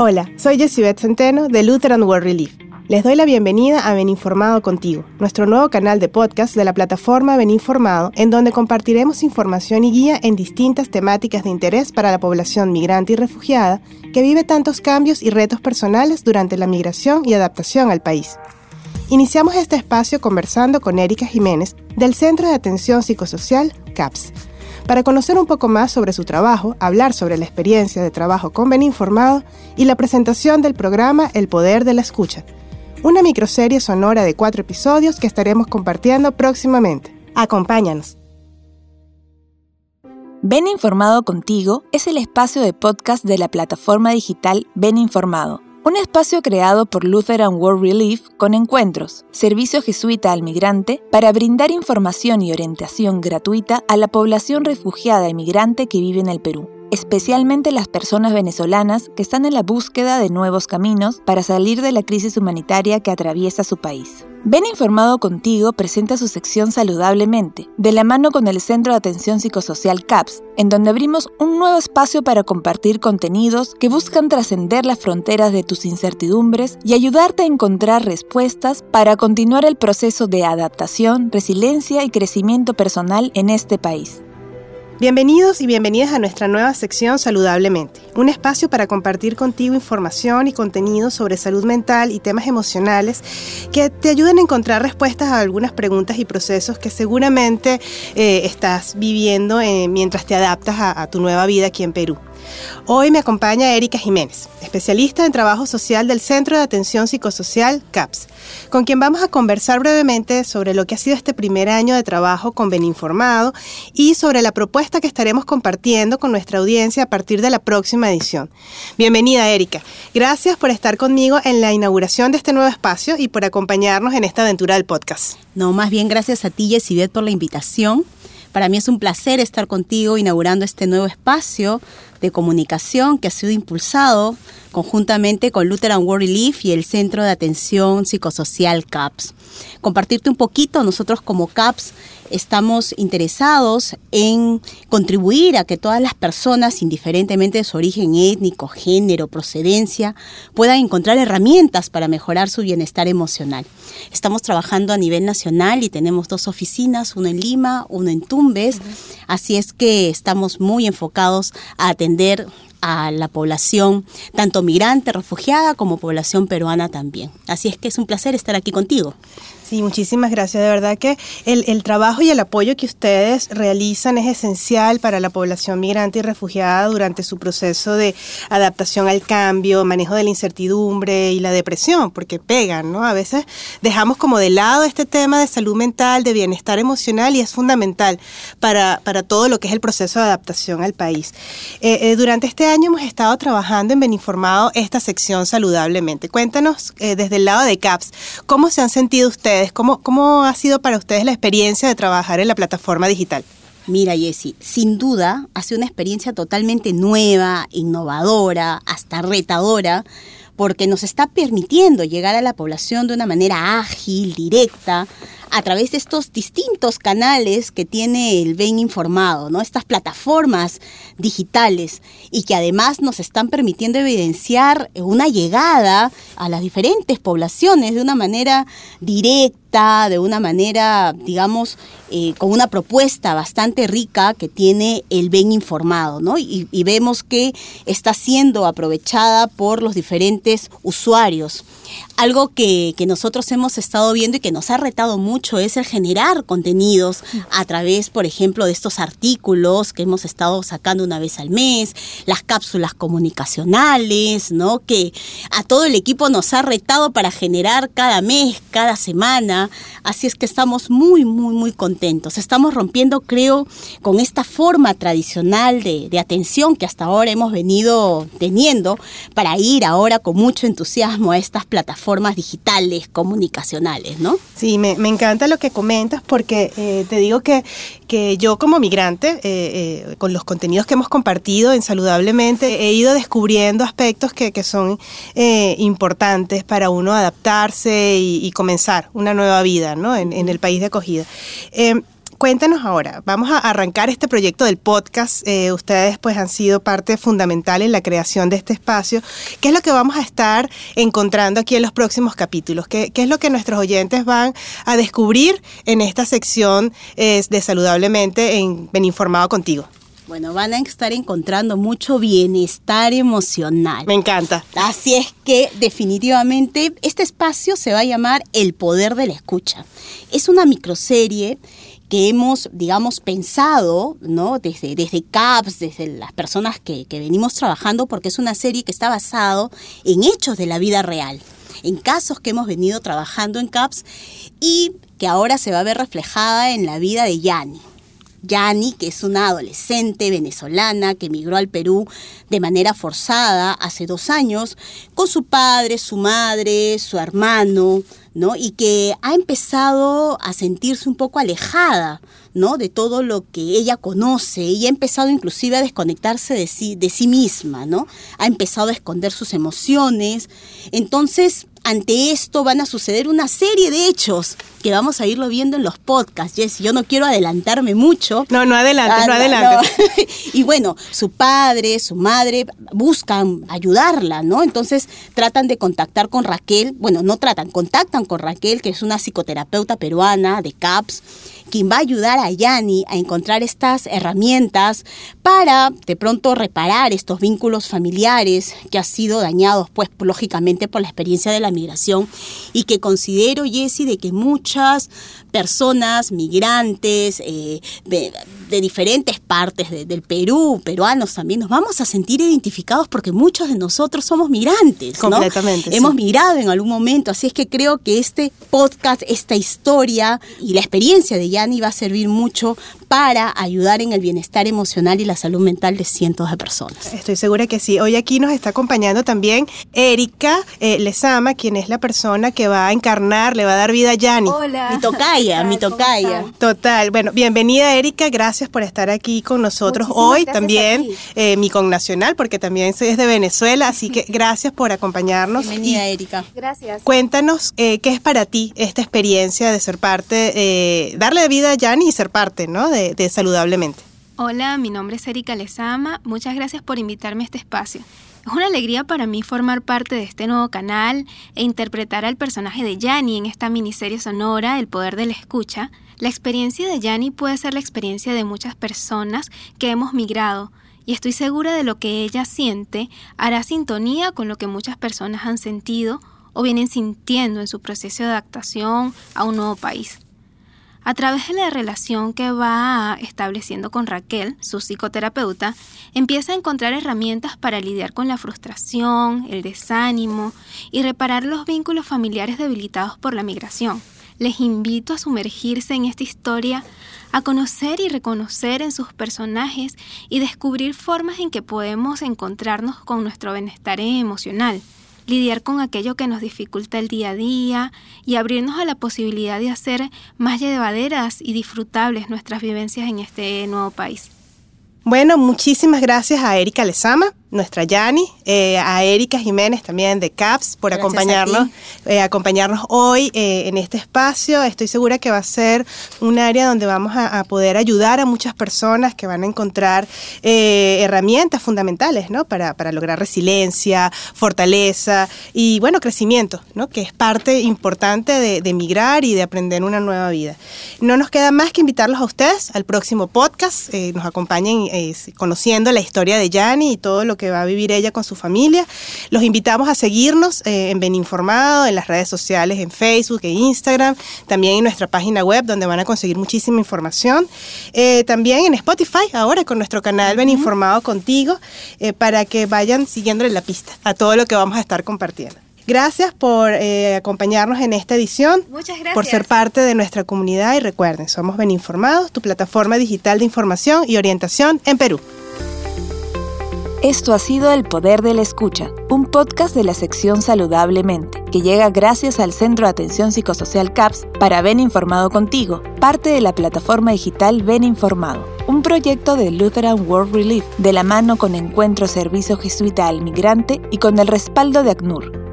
Hola, soy Jessibeth Centeno de Lutheran World Relief. Les doy la bienvenida a Ben Informado Contigo, nuestro nuevo canal de podcast de la plataforma Ben Informado, en donde compartiremos información y guía en distintas temáticas de interés para la población migrante y refugiada que vive tantos cambios y retos personales durante la migración y adaptación al país. Iniciamos este espacio conversando con Erika Jiménez del Centro de Atención Psicosocial CAPS para conocer un poco más sobre su trabajo, hablar sobre la experiencia de trabajo con Ben Informado y la presentación del programa El Poder de la Escucha, una microserie sonora de cuatro episodios que estaremos compartiendo próximamente. Acompáñanos. Ben Informado Contigo es el espacio de podcast de la plataforma digital Ben Informado un espacio creado por Lutheran World Relief con encuentros, servicio jesuita al migrante, para brindar información y orientación gratuita a la población refugiada y migrante que vive en el Perú especialmente las personas venezolanas que están en la búsqueda de nuevos caminos para salir de la crisis humanitaria que atraviesa su país. Ven Informado Contigo presenta su sección Saludablemente, de la mano con el Centro de Atención Psicosocial CAPS, en donde abrimos un nuevo espacio para compartir contenidos que buscan trascender las fronteras de tus incertidumbres y ayudarte a encontrar respuestas para continuar el proceso de adaptación, resiliencia y crecimiento personal en este país. Bienvenidos y bienvenidas a nuestra nueva sección Saludablemente, un espacio para compartir contigo información y contenido sobre salud mental y temas emocionales que te ayuden a encontrar respuestas a algunas preguntas y procesos que seguramente eh, estás viviendo eh, mientras te adaptas a tu nueva vida aquí en Perú. Hoy me acompaña Erika Jiménez, especialista en trabajo social del Centro de Atención Psicosocial CAPS, con quien vamos a conversar brevemente sobre lo que ha sido este primer año de trabajo con Beninformado y sobre la propuesta que estaremos compartiendo con nuestra audiencia a partir de la próxima edición. Bienvenida, Erika. Gracias por estar conmigo en la inauguración de este nuevo espacio y por acompañarnos en esta aventura del podcast. No, más bien gracias a ti, Yesibet, por la invitación. Para mí es un placer estar contigo inaugurando este nuevo espacio de comunicación que ha sido impulsado conjuntamente con Lutheran World Relief y el Centro de Atención Psicosocial CAPS. Compartirte un poquito, nosotros como CAPS estamos interesados en contribuir a que todas las personas, indiferentemente de su origen étnico, género, procedencia, puedan encontrar herramientas para mejorar su bienestar emocional. Estamos trabajando a nivel nacional y tenemos dos oficinas, una en Lima, una en Tumbes, así es que estamos muy enfocados a atender a la población, tanto migrante, refugiada, como población peruana también. Así es que es un placer estar aquí contigo. Sí, muchísimas gracias. De verdad que el, trabajo y el apoyo que ustedes realizan es esencial para la población migrante y refugiada durante su proceso de adaptación al cambio, manejo de la incertidumbre y la depresión, porque pegan, ¿no? A veces dejamos como de lado este tema de salud mental, de bienestar emocional y es fundamental para, para todo lo que es el proceso de adaptación al país. Eh, eh, durante este año hemos estado trabajando en Beninformado esta sección saludablemente. Cuéntanos eh, desde el lado de CAPS, ¿cómo se han sentido ustedes? ¿Cómo, ¿Cómo ha sido para ustedes la experiencia de trabajar en la plataforma digital? Mira, Jessy, sin duda ha sido una experiencia totalmente nueva, innovadora, hasta retadora, porque nos está permitiendo llegar a la población de una manera ágil, directa, a través de estos distintos canales que tiene el Ben Informado, ¿no? Estas plataformas digitales y que además nos están permitiendo evidenciar una llegada a las diferentes poblaciones de una manera directa de una manera, digamos, eh, con una propuesta bastante rica que tiene el Ben informado, ¿no? Y, vemos que está siendo aprovechada por los diferentes usuarios. Algo que, que, nosotros hemos estado viendo y que nos ha retado mucho es el generar contenidos a través, por ejemplo, de estos artículos que hemos estado sacando una vez al mes, las cápsulas comunicacionales, ¿no? Que a todo el equipo nos ha retado para generar cada mes, cada semana. Así es que estamos muy, muy, muy contentos. Estamos rompiendo, creo, con esta forma tradicional de, de atención que hasta ahora hemos venido teniendo para ir ahora con mucho entusiasmo a estas plataformas formas digitales, comunicacionales, ¿no? Sí, me, encanta lo que comentas porque eh, te digo que, que yo como migrante, eh, eh, con los contenidos que hemos compartido en Saludablemente, he ido descubriendo aspectos que, que son importantes para uno adaptarse y, comenzar una nueva vida ¿no? en, en el país de acogida. Cuéntanos ahora, vamos a arrancar este proyecto del podcast. Eh, ustedes pues han sido parte fundamental en la creación de este espacio. ¿Qué es lo que vamos a estar encontrando aquí en los próximos capítulos? ¿Qué, es lo que nuestros oyentes van a descubrir en esta sección eh, de Saludablemente en Ben Informado Contigo? Bueno, van a estar encontrando mucho bienestar emocional. Me encanta. Así es que definitivamente este espacio se va a llamar El Poder de la Escucha. Es una microserie que hemos, digamos, pensado, ¿no? Desde, desde CAPS, desde las personas que, que venimos trabajando, porque es una serie que está basado en hechos de la vida real, en casos que hemos venido trabajando en CAPS y que ahora se va a ver reflejada en la vida de Yanni. Yani, que es una adolescente venezolana que emigró al Perú de manera forzada hace dos años, con su padre, su madre, su hermano, ¿no? Y que ha empezado a sentirse un poco alejada, ¿no? De todo lo que ella conoce y ha empezado inclusive a desconectarse de sí, de sí misma, ¿no? Ha empezado a esconder sus emociones. Entonces, ante esto van a suceder una serie de hechos que vamos a irlo viendo en los podcasts, Jess. Yo no quiero adelantarme mucho. No, no adelante, no adelante. y bueno, su padre, su madre buscan ayudarla, ¿no? Entonces tratan de contactar con Raquel, bueno, no tratan, contactan con Raquel, que es una psicoterapeuta peruana de CAPS quien va a ayudar a Yani a encontrar estas herramientas para de pronto reparar estos vínculos familiares que han sido dañados, pues lógicamente por la experiencia de la migración y que considero, Jessie, de que muchas personas, migrantes, eh, de, diferentes partes del Perú, peruanos también, nos vamos a sentir identificados porque muchos de nosotros somos migrantes. Completamente. Hemos migrado en algún momento, así es que creo que este podcast, esta historia y la experiencia de Yani va a servir mucho para ayudar en el bienestar emocional y la salud mental de cientos de personas. Estoy segura que sí. Hoy aquí nos está acompañando también Erika eh, Lezama, quien es la persona que va a encarnar, le va a dar vida a Yani. Hola. Mi tocaya, mi tocaya. Total. Bueno, bienvenida Erika, gracias por estar aquí con nosotros hoy. También eh, mi connacional, porque también es de Venezuela, así que gracias por acompañarnos. Bienvenida Erika. Gracias. Cuéntanos eh, qué es para ti esta experiencia de ser parte, eh, darle vida a Yani y ser parte, ¿no? de, Saludablemente. Hola, mi nombre es Erika Lezama. Muchas gracias por invitarme a este espacio. Es una alegría para mí formar parte de este nuevo canal e interpretar al personaje de Yanni en esta miniserie sonora El poder de la escucha. La experiencia de Yanni puede ser la experiencia de muchas personas que hemos migrado y estoy segura de lo que ella siente hará sintonía con lo que muchas personas han sentido o vienen sintiendo en su proceso de adaptación a un nuevo país. A través de la relación que va estableciendo con Raquel, su psicoterapeuta, empieza a encontrar herramientas para lidiar con la frustración, el desánimo y reparar los vínculos familiares debilitados por la migración. Les invito a sumergirse en esta historia, a conocer y reconocer en sus personajes y descubrir formas en que podemos encontrarnos con nuestro bienestar emocional lidiar con aquello que nos dificulta el día a día y abrirnos a la posibilidad de hacer más llevaderas y disfrutables nuestras vivencias en este nuevo país. Bueno, muchísimas gracias a Erika Lezama nuestra Yani, eh, a Erika Jiménez también de CAPS por acompañarnos, eh, acompañarnos hoy eh, en este espacio. Estoy segura que va a ser un área donde vamos a, poder ayudar a muchas personas que van a encontrar herramientas fundamentales ¿no? para, para, lograr resiliencia, fortaleza y bueno, crecimiento, ¿no? que es parte importante de, de migrar y de aprender una nueva vida. No nos queda más que invitarlos a ustedes al próximo podcast, nos acompañen conociendo la historia de Yani y todo lo que va a vivir ella con su familia. Los invitamos a seguirnos eh, en Beninformado, en las redes sociales, en Facebook e Instagram, también en nuestra página web donde van a conseguir muchísima información. Eh, también en Spotify, ahora con nuestro canal Beninformado contigo, eh, para que vayan siguiéndole la pista a todo lo que vamos a estar compartiendo. Gracias por acompañarnos en esta edición. Muchas gracias. Por ser parte de nuestra comunidad y recuerden, somos Beninformados, tu plataforma digital de información y orientación en Perú. Esto ha sido El Poder de la Escucha, un podcast de la sección Saludablemente, que llega gracias al Centro de Atención Psicosocial CAPS para Ven Informado Contigo, parte de la plataforma digital Ven Informado, un proyecto de Lutheran World Relief, de la mano con Encuentro Servicio Jesuita al Migrante y con el respaldo de ACNUR,